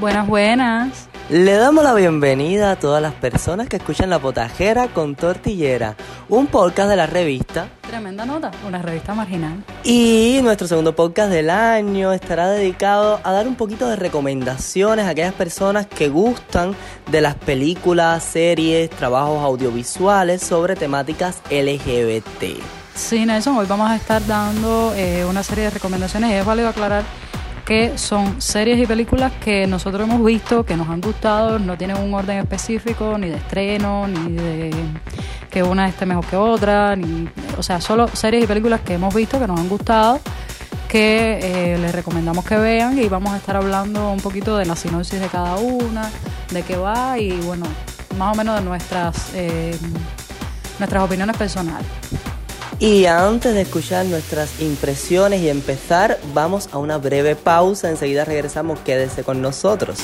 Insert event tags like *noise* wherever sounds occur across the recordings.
Buenas, buenas. Le damos la bienvenida a todas las personas que escuchan La Potajera con Tortillera, un podcast de la revista. Tremenda nota, una revista marginal. Y nuestro segundo podcast del año estará dedicado a dar un poquito de recomendaciones a aquellas personas que gustan de las películas, series, trabajos audiovisuales sobre temáticas LGBT. Sí, Nelson, hoy vamos a estar dando eh, una serie de recomendaciones y es válido aclarar que son series y películas que nosotros hemos visto, que nos han gustado, no tienen un orden específico, ni de estreno, ni de que una esté mejor que otra, ni, o sea, solo series y películas que hemos visto, que nos han gustado, que eh, les recomendamos que vean y vamos a estar hablando un poquito de la sinopsis de cada una, de qué va y bueno, más o menos de nuestras, eh, nuestras opiniones personales. Y antes de escuchar nuestras impresiones y empezar, vamos a una breve pausa. Enseguida regresamos. Quédese con nosotros.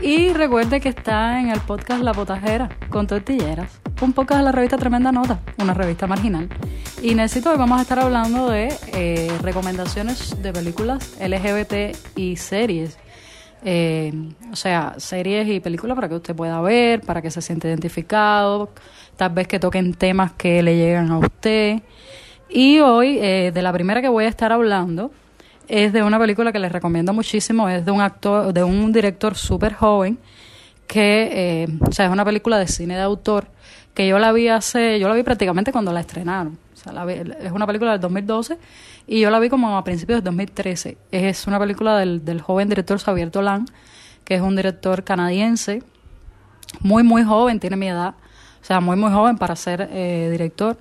Y recuerde que está en el podcast La Potajera con tortilleras. Un podcast de la revista Tremenda Nota, una revista marginal. Y necesito hoy vamos a estar hablando de eh, recomendaciones de películas LGBT y series. Eh, o sea, series y películas para que usted pueda ver, para que se siente identificado, tal vez que toquen temas que le llegan a usted. Y hoy, eh, de la primera que voy a estar hablando, es de una película que les recomiendo muchísimo, es de un actor, de un director súper joven, que, o sea, es una película de cine de autor, que yo la vi hace, yo la vi prácticamente cuando la estrenaron. O sea, es una película del 2012 y yo la vi como a principios del 2013. Es una película del, del joven director Xavier Dolan, que es un director canadiense, muy, muy joven, tiene mi edad, o sea, muy, muy joven para ser eh, director.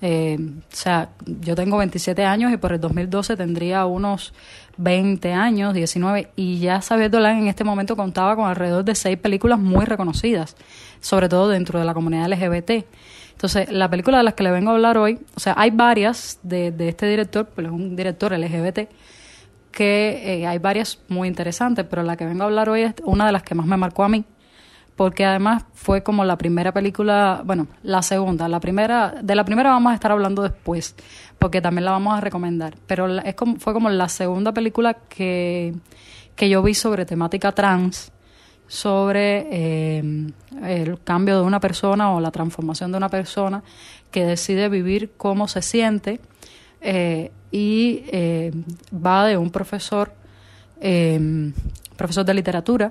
Eh, o sea, yo tengo 27 años y por el 2012 tendría unos 20 años, 19, y ya Xavier Dolan en este momento contaba con alrededor de seis películas muy reconocidas, sobre todo dentro de la comunidad LGBT. Entonces, la película de las que le vengo a hablar hoy, o sea, hay varias de, de este director, pues es un director LGBT, que eh, hay varias muy interesantes, pero la que vengo a hablar hoy es una de las que más me marcó a mí, porque además fue como la primera película, bueno, la segunda, la primera, de la primera vamos a estar hablando después, porque también la vamos a recomendar, pero es como, fue como la segunda película que, que yo vi sobre temática trans, sobre eh, el cambio de una persona o la transformación de una persona que decide vivir cómo se siente eh, y eh, va de un profesor, profesor de literatura,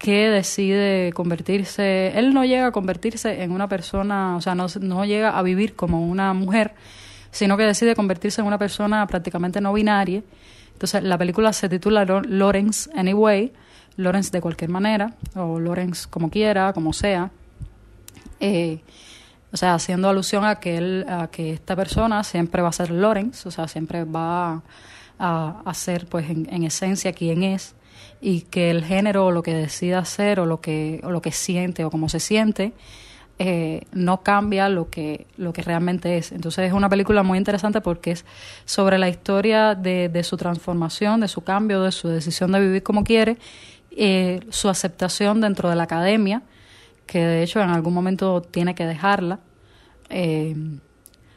que decide convertirse, él no llega a convertirse en una persona, o sea, no, no llega a vivir como una mujer, sino que decide convertirse en una persona prácticamente no binaria. Entonces, la película se titula Lawrence Anyway, Lawrence de cualquier manera, o Lawrence como quiera, como sea. Eh, o sea, haciendo alusión a que, él, a que esta persona siempre va a ser Lawrence, o sea, siempre va a, a ser, pues, en, en esencia quien es y que el género o lo que decida hacer o lo que, o lo que siente o cómo se siente eh, no cambia lo que, lo que realmente es. Entonces es una película muy interesante porque es sobre la historia de, de su transformación, de su cambio, de su decisión de vivir como quiere, eh, su aceptación dentro de la academia, que de hecho en algún momento tiene que dejarla. Eh,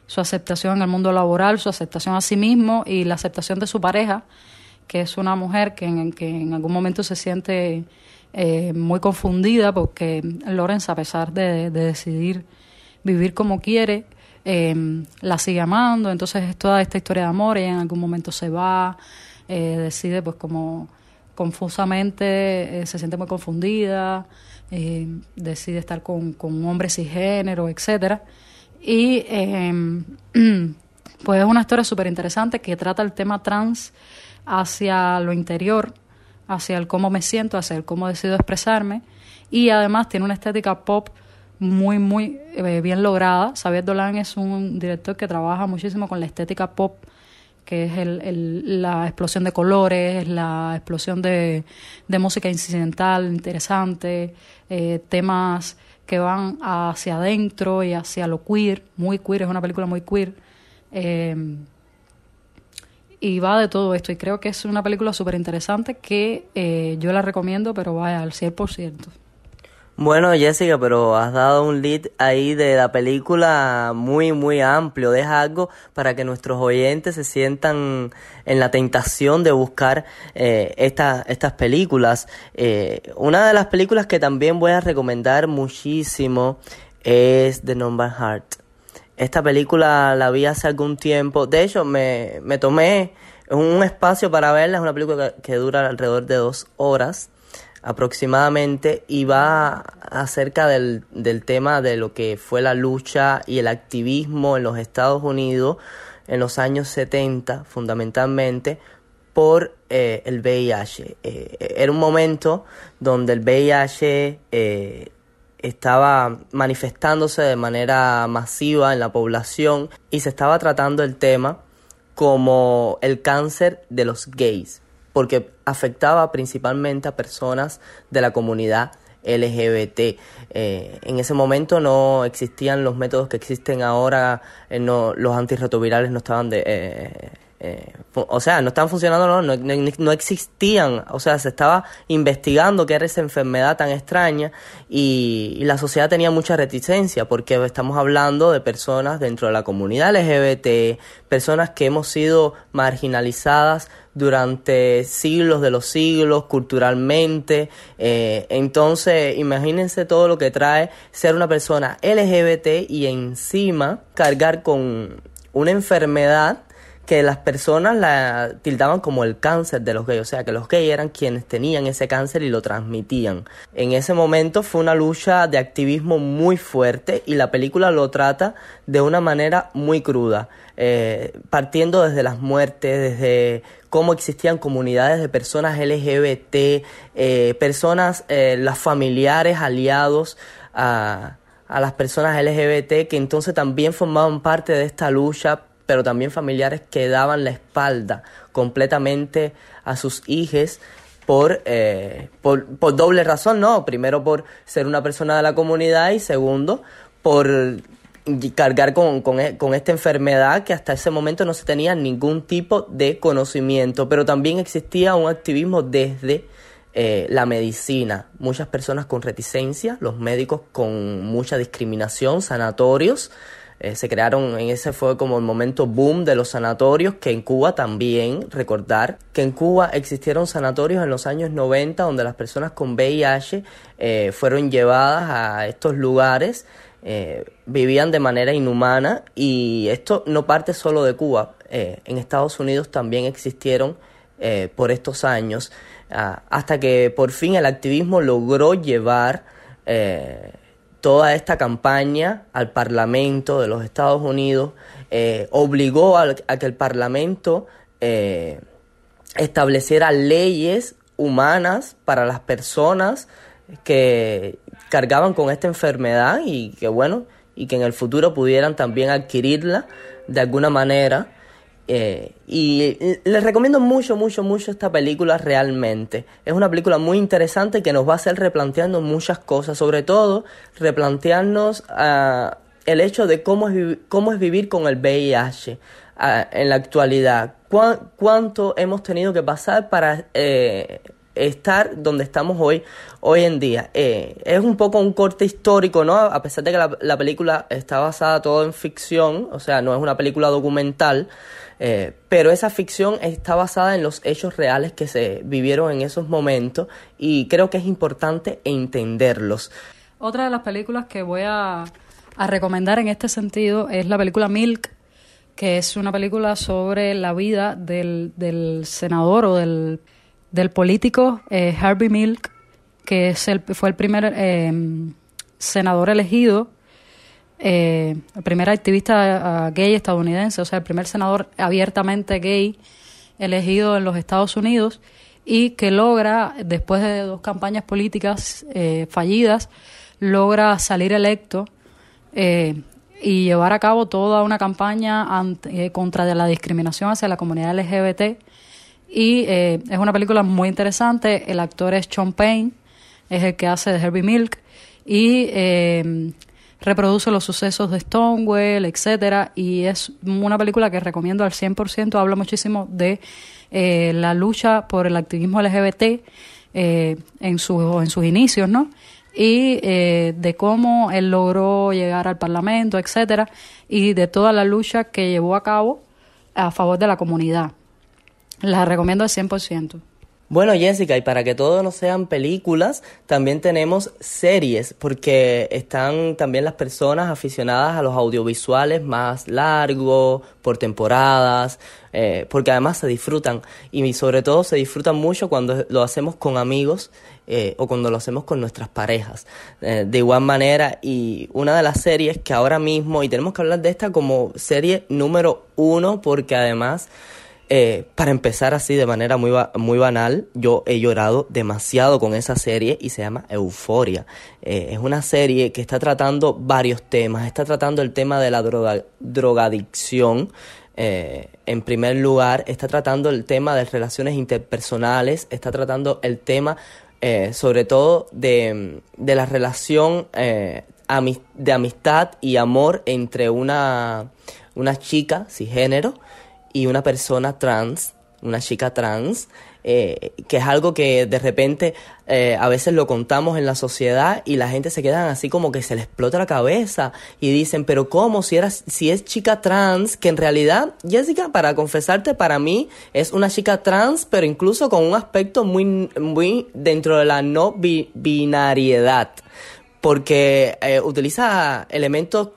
su aceptación en el mundo laboral, su aceptación a sí mismo y la aceptación de su pareja, que es una mujer que en, que en algún momento se siente eh, muy confundida porque Lorenz, a pesar de, de decidir vivir como quiere, eh, la sigue amando, entonces es toda esta historia de amor, ella en algún momento se va, eh, decide pues como confusamente, se siente muy confundida, decide estar con, un hombre cisgénero, etcétera. Y *clears throat* pues es una historia súper interesante que trata el tema trans hacia lo interior, hacia el cómo me siento, hacia el cómo decido expresarme y además tiene una estética pop muy, muy eh, bien lograda. Xavier Dolan es un director que trabaja muchísimo con la estética pop, que es el, el, la explosión de colores, la explosión de, de música incidental interesante, eh, temas que van hacia adentro y hacia lo queer, muy queer, es una película muy queer. Eh, y va de todo esto. Y creo que es una película súper interesante que eh, yo la recomiendo, pero vaya al 100%. Bueno, Jessica, pero has dado un lead ahí de la película muy, muy amplio. Deja algo para que nuestros oyentes se sientan en la tentación de buscar eh, estas películas. Eh, una de las películas que también voy a recomendar muchísimo es The Number Heart. Esta película la vi hace algún tiempo. De hecho, me, me tomé un espacio para verla. Es una película que dura alrededor de dos horas aproximadamente y va acerca del, del tema de lo que fue la lucha y el activismo en los Estados Unidos en los años 70 fundamentalmente por eh, el VIH. Eh, era un momento donde el VIH eh, estaba manifestándose de manera masiva en la población y se estaba tratando el tema como el cáncer de los gays porque afectaba principalmente a personas de la comunidad LGBT. Eh, en ese momento no existían los métodos que existen ahora, eh, no, los antirretrovirales no estaban de, eh, eh, o sea, no estaban funcionando, no, no, no, existían, o sea, se estaba investigando qué era esa enfermedad tan extraña y, la sociedad tenía mucha reticencia porque estamos hablando de personas dentro de la comunidad LGBT, personas que hemos sido marginalizadas durante siglos de los siglos, culturalmente. Eh, entonces, imagínense todo lo que trae ser una persona LGBT y encima cargar con una enfermedad que las personas la tildaban como el cáncer de los gays, o sea que los gays eran quienes tenían ese cáncer y lo transmitían. En ese momento fue una lucha de activismo muy fuerte y la película lo trata de una manera muy cruda, eh, partiendo desde las muertes, desde cómo existían comunidades de personas LGBT, eh, personas, eh, las familiares aliados a, a las personas LGBT que entonces también formaban parte de esta lucha pero también familiares que daban la espalda completamente a sus hijos por, eh, por, por, doble razón, ¿no? Primero por ser una persona de la comunidad y segundo por cargar con, con, e, con, esta enfermedad que hasta ese momento no se tenía ningún tipo de conocimiento, pero también existía un activismo desde eh, la medicina, muchas personas con reticencia, los médicos con mucha discriminación, sanatorios, eh, se crearon, en ese fue como el momento boom de los sanatorios, que en Cuba también, recordar que en Cuba existieron sanatorios en los años 90 donde las personas con VIH eh, fueron llevadas a estos lugares, eh, vivían de manera inhumana y esto no parte solo de Cuba, en Estados Unidos también existieron por estos años, ah, hasta que por fin el activismo logró llevar toda esta campaña al Parlamento de los Estados Unidos, eh, obligó a, que el Parlamento eh, estableciera leyes humanas para las personas que cargaban con esta enfermedad y que bueno, y que en el futuro pudieran también adquirirla de alguna manera. Eh, y les recomiendo mucho, mucho, mucho esta película realmente. Es una película muy interesante que nos va a hacer replanteando muchas cosas, sobre todo replantearnos uh, el hecho de cómo es, cómo es vivir con el VIH uh, en la actualidad. ¿Cuánto hemos tenido que pasar para eh, estar donde estamos hoy, hoy en día. Eh, es un poco un corte histórico, ¿no? A pesar de que la, película está basada todo en ficción, o sea, no es una película documental, eh, pero esa ficción está basada en los hechos reales que se vivieron en esos momentos y creo que es importante entenderlos. Otra de las películas que voy a, a recomendar en este sentido es la película Milk, que es una película sobre la vida del, del senador o del político eh, Harvey Milk, que es el, fue el primer eh, senador elegido, eh, el primer activista gay estadounidense, o sea, el primer senador abiertamente gay elegido en los Estados Unidos y que logra, después de dos campañas políticas fallidas, logra salir electo y llevar a cabo toda una campaña contra la discriminación hacia la comunidad LGBT y eh, es una película muy interesante. El actor es Sean Payne, es el que hace de Herbie Milk. Y eh, reproduce los sucesos de Stonewall, etcétera. Y es una película que recomiendo al 100%. Habla muchísimo de eh, la lucha por el activismo LGBT en, su, en sus inicios, ¿no? y eh, de cómo él logró llegar al Parlamento, etcétera, y de toda la lucha que llevó a cabo a favor de la comunidad. La recomiendo al 100%. Bueno, Jessica, y para que todo no sean películas, también tenemos series, porque están también las personas aficionadas a los audiovisuales más largos, por temporadas, eh, porque además se disfrutan, y sobre todo se disfrutan mucho cuando lo hacemos con amigos eh, o cuando lo hacemos con nuestras parejas. Eh, de igual manera, y una de las series que ahora mismo, y tenemos que hablar de esta como serie número uno, porque además... Eh, para empezar así de manera muy, muy banal, yo he llorado demasiado con esa serie y se llama Euforia. Eh, es una serie que está tratando varios temas. Está tratando el tema de la droga, drogadicción. Eh, en primer lugar, está tratando el tema de relaciones interpersonales. Está tratando el tema, sobre todo, de, de la relación de amistad y amor entre una, una chica cisgénero y una persona trans, una chica trans, eh, que es algo que de repente eh, a veces lo contamos en la sociedad y la gente se queda así como que se le explota la cabeza y dicen, pero ¿cómo? Si, era, si es chica trans, que en realidad, Jessica, para confesarte, para mí es una chica trans, pero incluso con un aspecto muy, muy dentro de la no binariedad porque eh, utiliza elementos,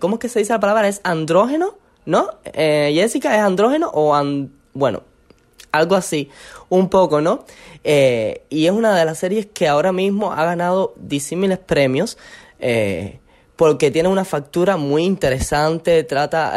¿cómo es que se dice la palabra? ¿Es andrógeno? ¿No? Eh, Jessica es andrógeno o, bueno, algo así, un poco, ¿no? Eh, y es una de las series que ahora mismo ha ganado disímiles premios. Eh, porque tiene una factura muy interesante, trata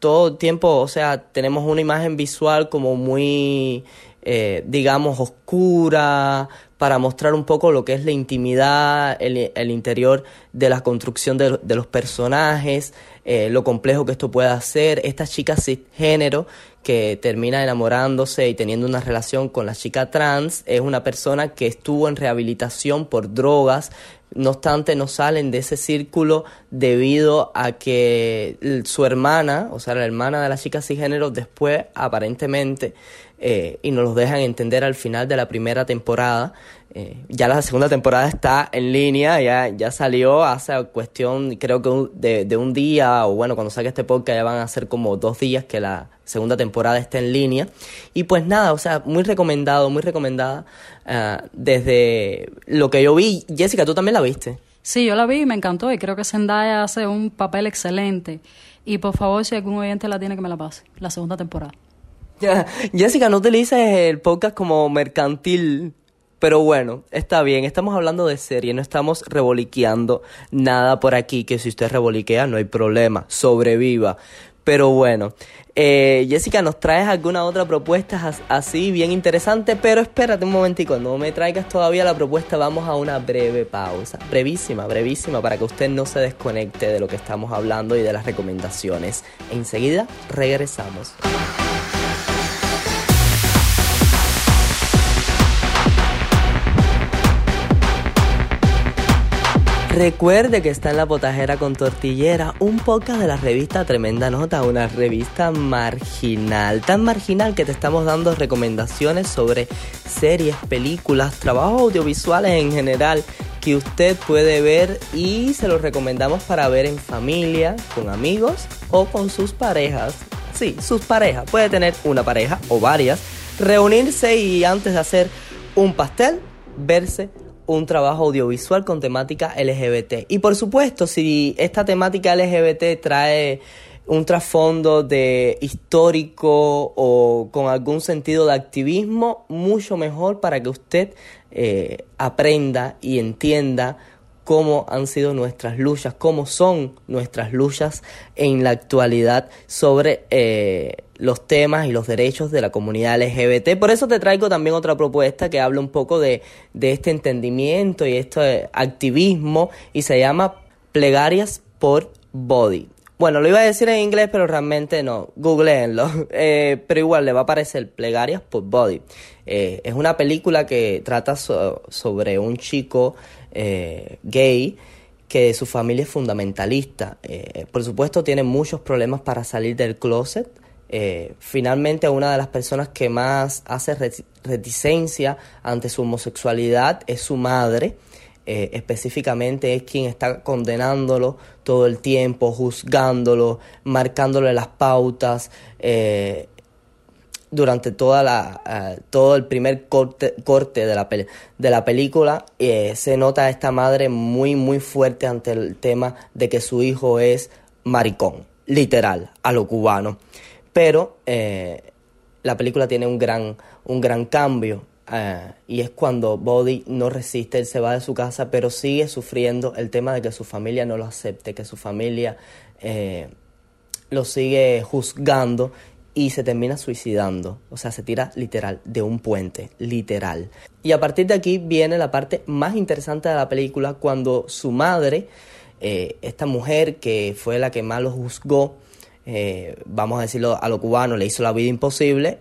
todo el tiempo, o sea, tenemos una imagen visual como muy, digamos, oscura, para mostrar un poco lo que es la intimidad, el, el interior de la construcción de, de los personajes, eh, lo complejo que esto puede hacer. Esta chica cisgénero que termina enamorándose y teniendo una relación con la chica trans es una persona que estuvo en rehabilitación por drogas, no obstante no salen de ese círculo debido a que su hermana, o sea la hermana de la chica cisgénero después aparentemente eh, y nos lo dejan entender al final de la primera temporada. Eh, ya la segunda temporada está en línea, ya, ya salió hace cuestión, creo que de, de, un día, o bueno, cuando saque este podcast ya van a ser como dos días que la segunda temporada está en línea. Y pues nada, o sea, muy recomendado, muy recomendada uh, desde lo que yo vi. Jessica, ¿tú también la viste? Sí, yo la vi y me encantó y creo que Zendaya hace un papel excelente. Y por favor, si algún oyente la tiene, que me la pase, la segunda temporada. Jessica, no utilices el podcast como mercantil. Pero bueno, está bien, estamos hablando de serie, no estamos reboliqueando nada por aquí, que si usted reboliquea no hay problema, sobreviva. Pero bueno, eh, Jessica, ¿nos traes alguna otra propuesta así bien interesante? Pero espérate un momentico, no me traigas todavía la propuesta, vamos a una breve pausa, brevísima, brevísima, para que usted no se desconecte de lo que estamos hablando y de las recomendaciones. Enseguida regresamos. Recuerde que está en la potajera con tortillera, un podcast de la revista Tremenda Nota, una revista marginal, tan marginal que te estamos dando recomendaciones sobre series, películas, trabajos audiovisuales en general que usted puede ver y se los recomendamos para ver en familia, con amigos o con sus parejas. Sí, sus parejas. Puede tener una pareja o varias, reunirse y antes de hacer un pastel, verse un trabajo audiovisual con temática LGBT. Y por supuesto, si esta temática LGBT trae un trasfondo de histórico o con algún sentido de activismo, mucho mejor para que usted eh, aprenda y entienda cómo han sido nuestras luchas, cómo son nuestras luchas en la actualidad sobre eh, los temas y los derechos de la comunidad LGBT. Por eso te traigo también otra propuesta que habla un poco de, este entendimiento y este activismo y se llama Plegarias por Body. Bueno, lo iba a decir en inglés, pero realmente no. Googleenlo. *laughs* Eh, pero igual le va a aparecer Plegarias por Body. Eh, es una película que trata sobre un chico eh, gay que su familia es fundamentalista. por supuesto, tiene muchos problemas para salir del closet. Eh, finalmente una de las personas que más hace reticencia ante su homosexualidad es su madre. eh, específicamente es quien está condenándolo todo el tiempo, juzgándolo, marcándole las pautas. Eh, durante toda la, eh, todo el primer corte, corte de, la de la película se nota a esta madre muy muy fuerte ante el tema de que su hijo es maricón, literal, a lo cubano. Pero la película tiene un gran, un gran cambio eh, y es cuando Body no resiste, él se va de su casa, pero sigue sufriendo el tema de que su familia no lo acepte, que su familia eh, lo sigue juzgando y se termina suicidando, o sea, se tira literal de un puente, literal. Y a partir de aquí viene la parte más interesante de la película, cuando su madre, eh, esta mujer que fue la que más lo juzgó, vamos a decirlo a lo cubano, le hizo la vida imposible,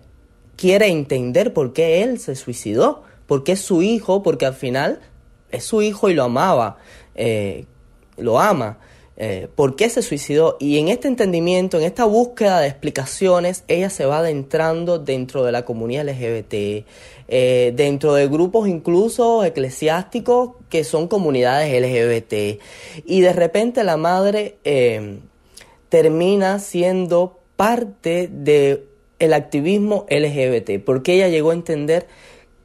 quiere entender por qué él se suicidó, por qué su hijo, porque al final es su hijo y lo amaba, eh, lo ama. Eh, por qué se suicidó y en este entendimiento, en esta búsqueda de explicaciones, ella se va adentrando dentro de la comunidad LGBT, eh, dentro de grupos incluso eclesiásticos que son comunidades LGBT y de repente la madre termina siendo parte de el activismo LGBT, porque ella llegó a entender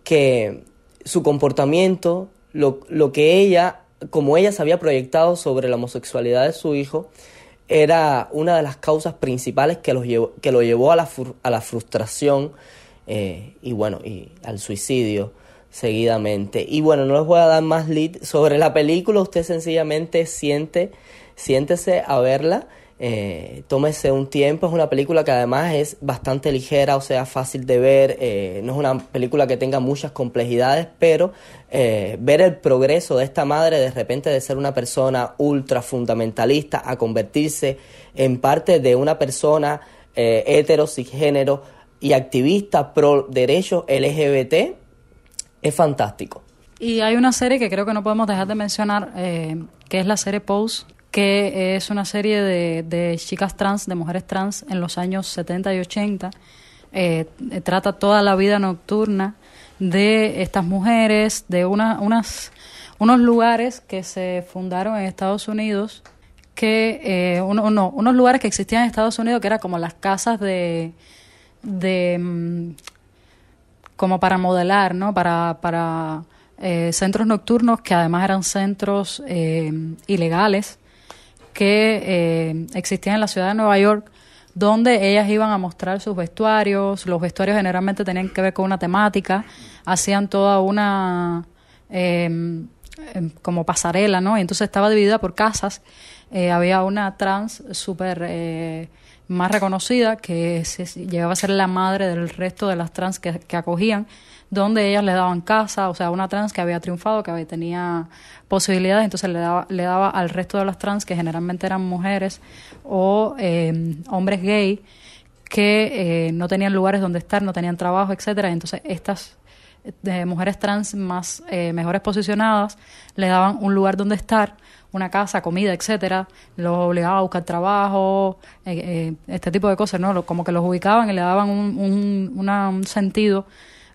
que su comportamiento, lo, que ella, como ella se había proyectado sobre la homosexualidad de su hijo, era una de las causas principales que, los llevó, que lo llevó a la, a la frustración eh, y bueno, y al suicidio seguidamente. Y bueno, no les voy a dar más lead sobre la película, usted sencillamente siente, siéntese a verla eh, tómese un tiempo, es una película que además es bastante ligera, o sea, fácil de ver, eh, no es una película que tenga muchas complejidades, pero eh, ver el progreso de esta madre de repente de ser una persona ultra fundamentalista a convertirse en parte de una persona eh, hetero, cisgénero y activista pro derechos LGBT, es fantástico. Y hay una serie que creo que no podemos dejar de mencionar, que es la serie Pose, que es una serie de, chicas trans, de mujeres trans en los años 70 y 80. Eh, trata toda la vida nocturna de estas mujeres, de una, unas, unos lugares que se fundaron en Estados Unidos, que eh, uno, no, unos lugares que existían en Estados Unidos que eran como las casas de, mm, como para modelar, ¿no? Para, para eh, centros nocturnos que además eran centros ilegales que eh, existían en la ciudad de Nueva York, donde ellas iban a mostrar sus vestuarios. Los vestuarios generalmente tenían que ver con una temática, hacían toda una em, em, como pasarela, ¿no? Y entonces estaba dividida por casas. Eh, había una trans súper eh, más reconocida que llegaba a ser la madre del resto de las trans que, que acogían donde ellas le daban casa, o sea, una trans que había triunfado, que tenía posibilidades, entonces le daba, le daba al resto de las trans, que generalmente eran mujeres o eh, hombres gay, que eh, no tenían lugares donde estar, no tenían trabajo, etcétera, entonces estas eh, mujeres trans más mejores posicionadas le daban un lugar donde estar, una casa, comida, etcétera, los obligaba a buscar trabajo, este tipo de cosas, ¿no? Como que los ubicaban y le daban un, un sentido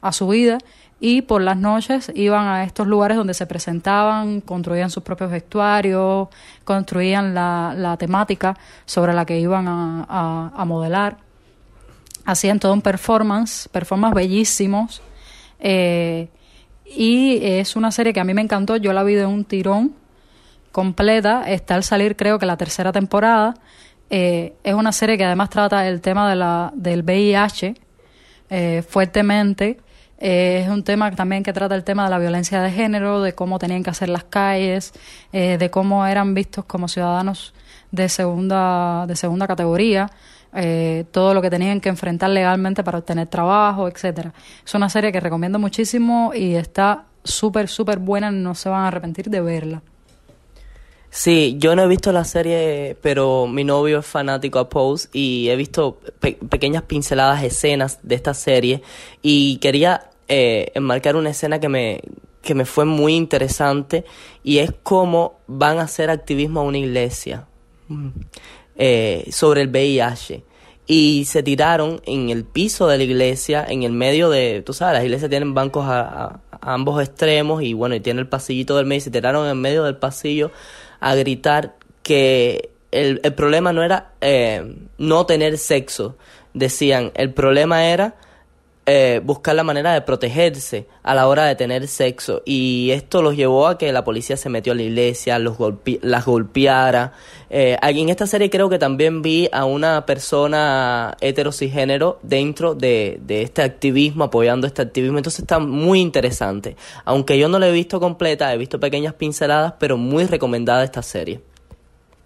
a su vida y por las noches iban a estos lugares donde se presentaban, construían sus propios vestuarios, construían la, la temática sobre la que iban a, a, modelar, hacían todo un performance, performance bellísimos. Eh, y es una serie que a mí me encantó, yo la vi de un tirón completa, está al salir creo que la tercera temporada. Eh, es una serie que además trata el tema de la, del VIH eh, fuertemente eh, es un tema también que trata el tema de la violencia de género, de cómo tenían que hacer las calles, eh, de cómo eran vistos como ciudadanos de segunda, de segunda categoría, eh, todo lo que tenían que enfrentar legalmente para obtener trabajo, etcétera. Es una serie que recomiendo muchísimo y está súper, súper buena, no se van a arrepentir de verla. Sí, yo no he visto la serie, pero mi novio es fanático a Pose y he visto pequeñas pinceladas, escenas de esta serie y quería eh, enmarcar una escena que me, que me fue muy interesante y es cómo van a hacer activismo a una iglesia mm, eh, sobre el VIH. Y se tiraron en el piso de la iglesia, en el medio de, tú sabes, las iglesias tienen bancos ambos extremos y bueno, y tiene el pasillito del medio y se tiraron en medio del pasillo a gritar que el, el problema no era eh, no tener sexo, decían, el problema era eh, buscar la manera de protegerse a la hora de tener sexo y esto los llevó a que la policía se metió a la iglesia, los las golpeara. Eh, en esta serie creo que también vi a una persona heterosigénero dentro de, de este activismo, apoyando este activismo, entonces está muy interesante. Aunque yo no la he visto completa, he visto pequeñas pinceladas, pero muy recomendada esta serie.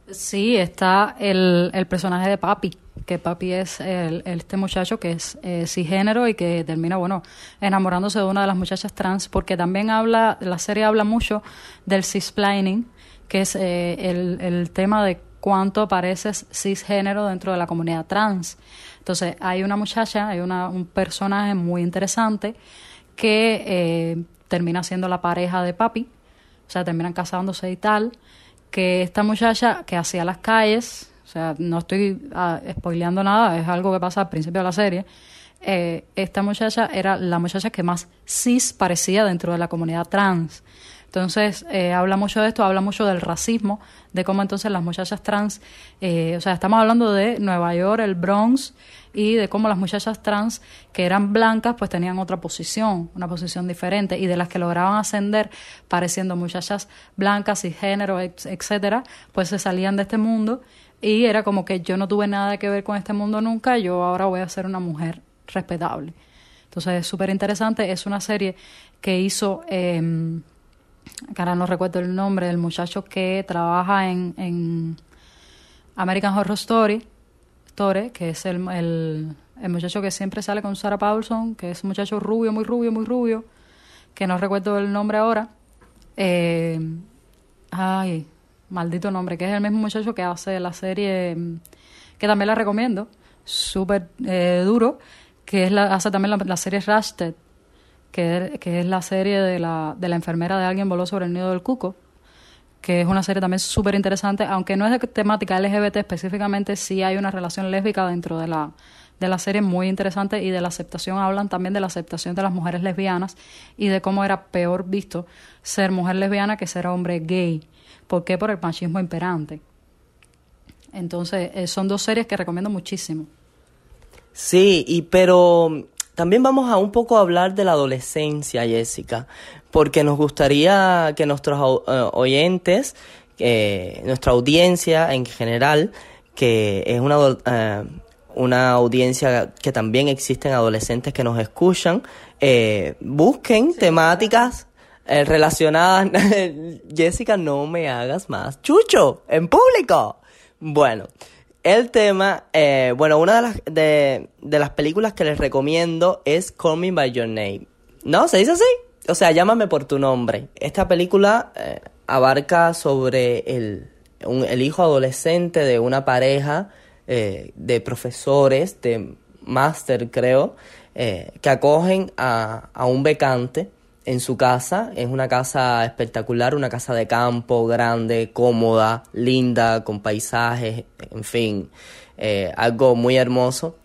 Sí, está el, el personaje de Papi, que Papi es el, este muchacho que es eh, cisgénero y que termina, bueno, enamorándose de una de las muchachas trans, porque también habla, la serie habla mucho del cisplaining, que es eh, el, el tema de cuánto apareces cisgénero dentro de la comunidad trans. Entonces, hay una muchacha, hay una, un personaje muy interesante que eh, termina siendo la pareja de Papi, o sea, terminan casándose y tal que esta muchacha que hacía las calles, o sea, no estoy uh, spoileando nada, es algo que pasa al principio de la serie, eh, esta muchacha era la muchacha que más cis parecía dentro de la comunidad trans. Entonces, eh, habla mucho de esto, habla mucho del racismo, de cómo entonces las muchachas trans, eh, o sea, estamos hablando de Nueva York, el Bronx, y de cómo las muchachas trans que eran blancas pues tenían otra posición, una posición diferente, y de las que lograban ascender pareciendo muchachas blancas y género, etcétera, pues se salían de este mundo y era como que yo no tuve nada que ver con este mundo nunca, yo ahora voy a ser una mujer respetable. Entonces es súper interesante, es una serie que hizo... Eh, no recuerdo el nombre del muchacho que trabaja en, en American Horror Story, Que es el, el, muchacho que siempre sale con Sarah Paulson, que es un muchacho rubio, muy rubio, muy rubio, que no recuerdo el nombre ahora. Eh, ay, maldito nombre, que es el mismo muchacho que hace la serie, que también la recomiendo, súper eh, duro, que es la, hace también la, serie Rasted, que, que, es la serie de la, de la enfermera de alguien voló sobre el nido del cuco, que es una serie también súper interesante, aunque no es de temática LGBT específicamente, sí hay una relación lésbica dentro de la, de la serie muy interesante y de la aceptación, hablan también de la aceptación de las mujeres lesbianas y de cómo era peor visto ser mujer lesbiana que ser hombre gay. ¿Por qué? Por el machismo imperante. Entonces, eh, son dos series que recomiendo muchísimo. Sí, y pero también vamos a un poco hablar de la adolescencia, Jessica, porque nos gustaría que nuestros uh, oyentes, eh, nuestra audiencia en general, que es una, uh, una audiencia que también existen adolescentes que nos escuchan, eh, busquen temáticas eh, relacionadas. *laughs* Jessica, no me hagas más. Chucho, en público. Bueno, el tema, eh, bueno, una de las, de, de, las películas que les recomiendo es Call Me By Your Name. ¿No? ¿Se dice así? O sea, llámame por tu nombre. Esta película eh, abarca sobre el, un, el hijo adolescente de una pareja eh, de profesores, de máster creo, eh, que acogen a, a un becante en su casa. Es una casa espectacular, una casa de campo, grande, cómoda, linda, con paisajes, en fin, eh, algo muy hermoso.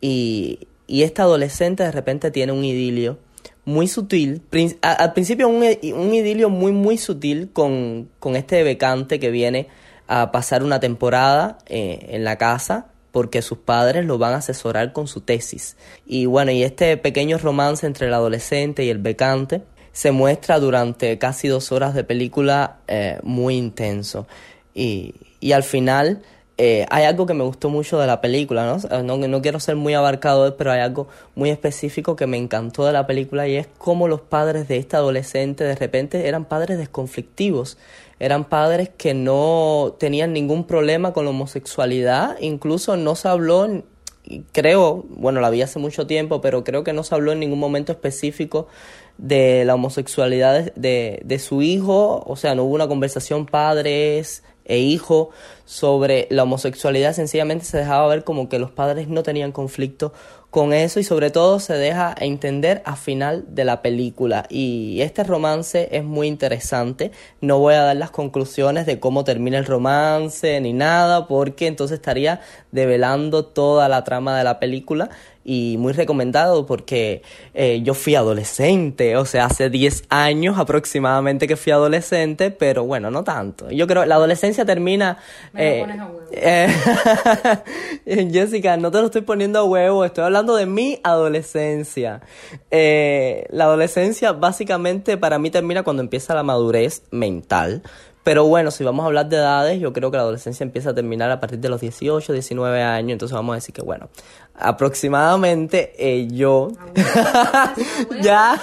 Y, y este adolescente de repente tiene un idilio muy sutil, al principio un, un idilio muy muy sutil con, con, este becante que viene a pasar una temporada eh, en la casa porque sus padres lo van a asesorar con su tesis. Y bueno, y este pequeño romance entre el adolescente y el becante se muestra durante casi dos horas de película eh, muy intenso. Y, y al final eh, hay algo que me gustó mucho de la película, ¿no? ¿no? No quiero ser muy abarcador, pero hay algo muy específico que me encantó de la película y es cómo los padres de este adolescente de repente eran padres desconflictivos eran padres que no tenían ningún problema con la homosexualidad, incluso no se habló, creo, bueno, la vi hace mucho tiempo, pero creo que no se habló en ningún momento específico de la homosexualidad de, de, su hijo, o sea, no hubo una conversación padres e hijo sobre la homosexualidad, sencillamente se dejaba ver como que los padres no tenían conflicto con eso y sobre todo se deja entender a final de la película. Y este romance es muy interesante. No voy a dar las conclusiones de cómo termina el romance ni nada porque entonces estaría develando toda la trama de la película y muy recomendado porque eh, yo fui adolescente, o sea, hace 10 años aproximadamente que fui adolescente, pero bueno, no tanto. Yo creo la adolescencia termina... Me lo pones a huevo. eh, *laughs* Jessica, no te lo estoy poniendo a huevo, estoy hablando de mi adolescencia. Eh, la adolescencia básicamente para mí termina cuando empieza la madurez mental. Pero bueno, si vamos a hablar de edades, yo creo que la adolescencia empieza a terminar a partir de los 18, 19 años. Entonces vamos a decir que, bueno, aproximadamente eh, yo. *laughs* ya,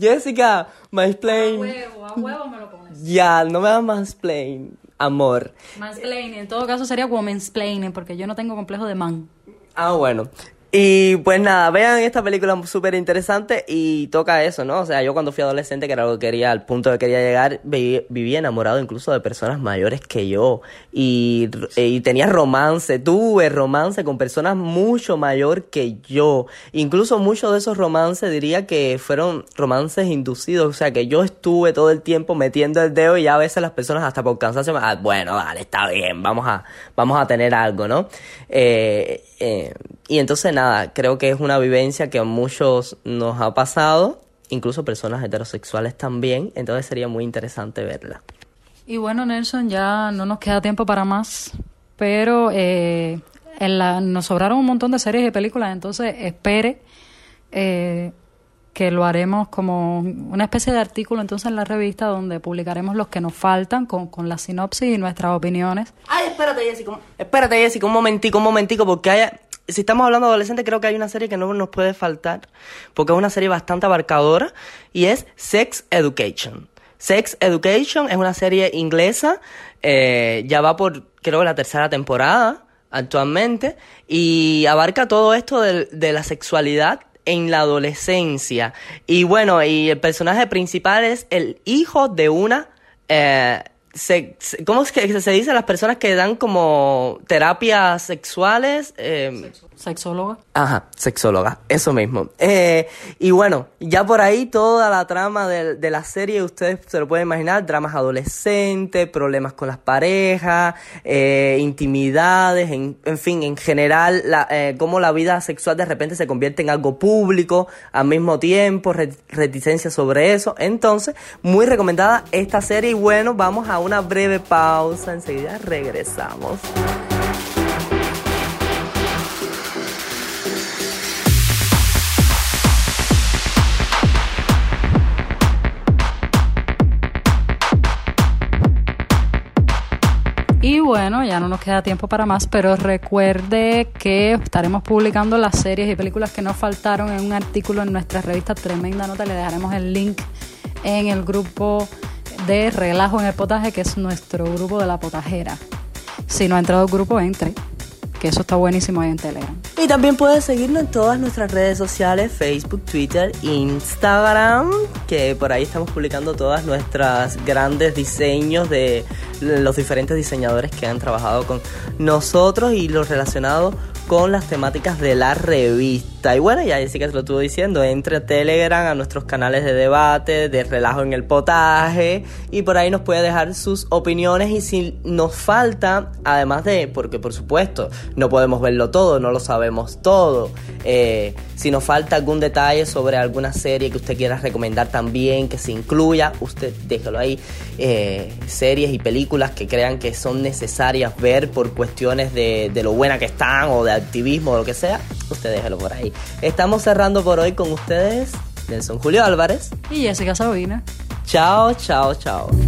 Jessica, my explain. A huevo, a huevo me lo pones. Ya, no me hagas mansplain, amor. Mansplaining, en todo caso sería womansplaining, porque yo no tengo complejo de man. Ah, bueno. Y pues nada, vean esta película súper interesante y toca eso, ¿no? O sea, yo cuando fui adolescente, que era lo que quería, al punto que quería llegar, viví, vivía enamorado incluso de personas mayores que yo. Y, tenía romance, tuve romance con personas mucho mayor que yo. Incluso muchos de esos romances diría que fueron romances inducidos. O sea, que yo estuve todo el tiempo metiendo el dedo y a veces las personas hasta por cansancio, me, ah, bueno, vale, está bien, vamos a, vamos a tener algo, ¿no? Eh, eh, y entonces nada, creo que es una vivencia que a muchos nos ha pasado, incluso personas heterosexuales también, entonces sería muy interesante verla. Y bueno, Nelson, ya no nos queda tiempo para más, pero eh, en la, nos sobraron un montón de series y películas, entonces espere eh, que lo haremos como una especie de artículo entonces en la revista donde publicaremos los que nos faltan con, con la sinopsis y nuestras opiniones. Ay, espérate, Jessica. un- Espérate, Jessica, un momentico, un momentico, porque hay, si estamos hablando de adolescentes, creo que hay una serie que no nos puede faltar, porque es una serie bastante abarcadora, y es Sex Education. Sex Education es una serie inglesa, eh, ya va por, creo, la tercera temporada actualmente, y abarca todo esto de, de la sexualidad en la adolescencia. Y bueno, y el personaje principal es el hijo de una... eh, se- se- ¿Cómo es que se dice las personas que dan como terapias sexuales? Eh, Sexóloga. Ajá, sexóloga, eso mismo. Eh, y bueno, ya por ahí toda la trama de, de la serie, ustedes se lo pueden imaginar, dramas adolescentes, problemas con las parejas, eh, intimidades, en, en fin, en general, la, eh, cómo la vida sexual de repente se convierte en algo público al mismo tiempo, re- reticencia sobre eso. Entonces, muy recomendada esta serie y bueno, vamos a una breve pausa, enseguida regresamos. Bueno, ya no nos queda tiempo para más, pero recuerde que estaremos publicando las series y películas que nos faltaron en un artículo en nuestra revista Tremenda Nota. Le dejaremos el link en el grupo de Relajo en el Potaje, que es nuestro grupo de la potajera. Si no ha entrado al grupo, entre, que eso está buenísimo ahí en Telegram. Y también puedes seguirnos en todas nuestras redes sociales, Facebook, Twitter, Instagram, que por ahí estamos publicando todas nuestras grandes diseños de los diferentes diseñadores que han trabajado con nosotros y los relacionados con las temáticas de la revista. Y bueno, ya Jessica te lo estuvo diciendo, entre a Telegram, a nuestros canales de debate, de relajo en el potaje, y por ahí nos puede dejar sus opiniones y si nos falta, además de, porque por supuesto, no podemos verlo todo, no lo sabemos todo, eh, si nos falta algún detalle sobre alguna serie que usted quiera recomendar también, que se incluya, usted déjelo ahí, eh, series y películas que crean que son necesarias ver por cuestiones de, de lo buena que están o de activismo o lo que sea, usted déjelo por ahí. Estamos cerrando por hoy con ustedes, Nelson Julio Álvarez. Y Jessica Sabina. Chao, chao, chao.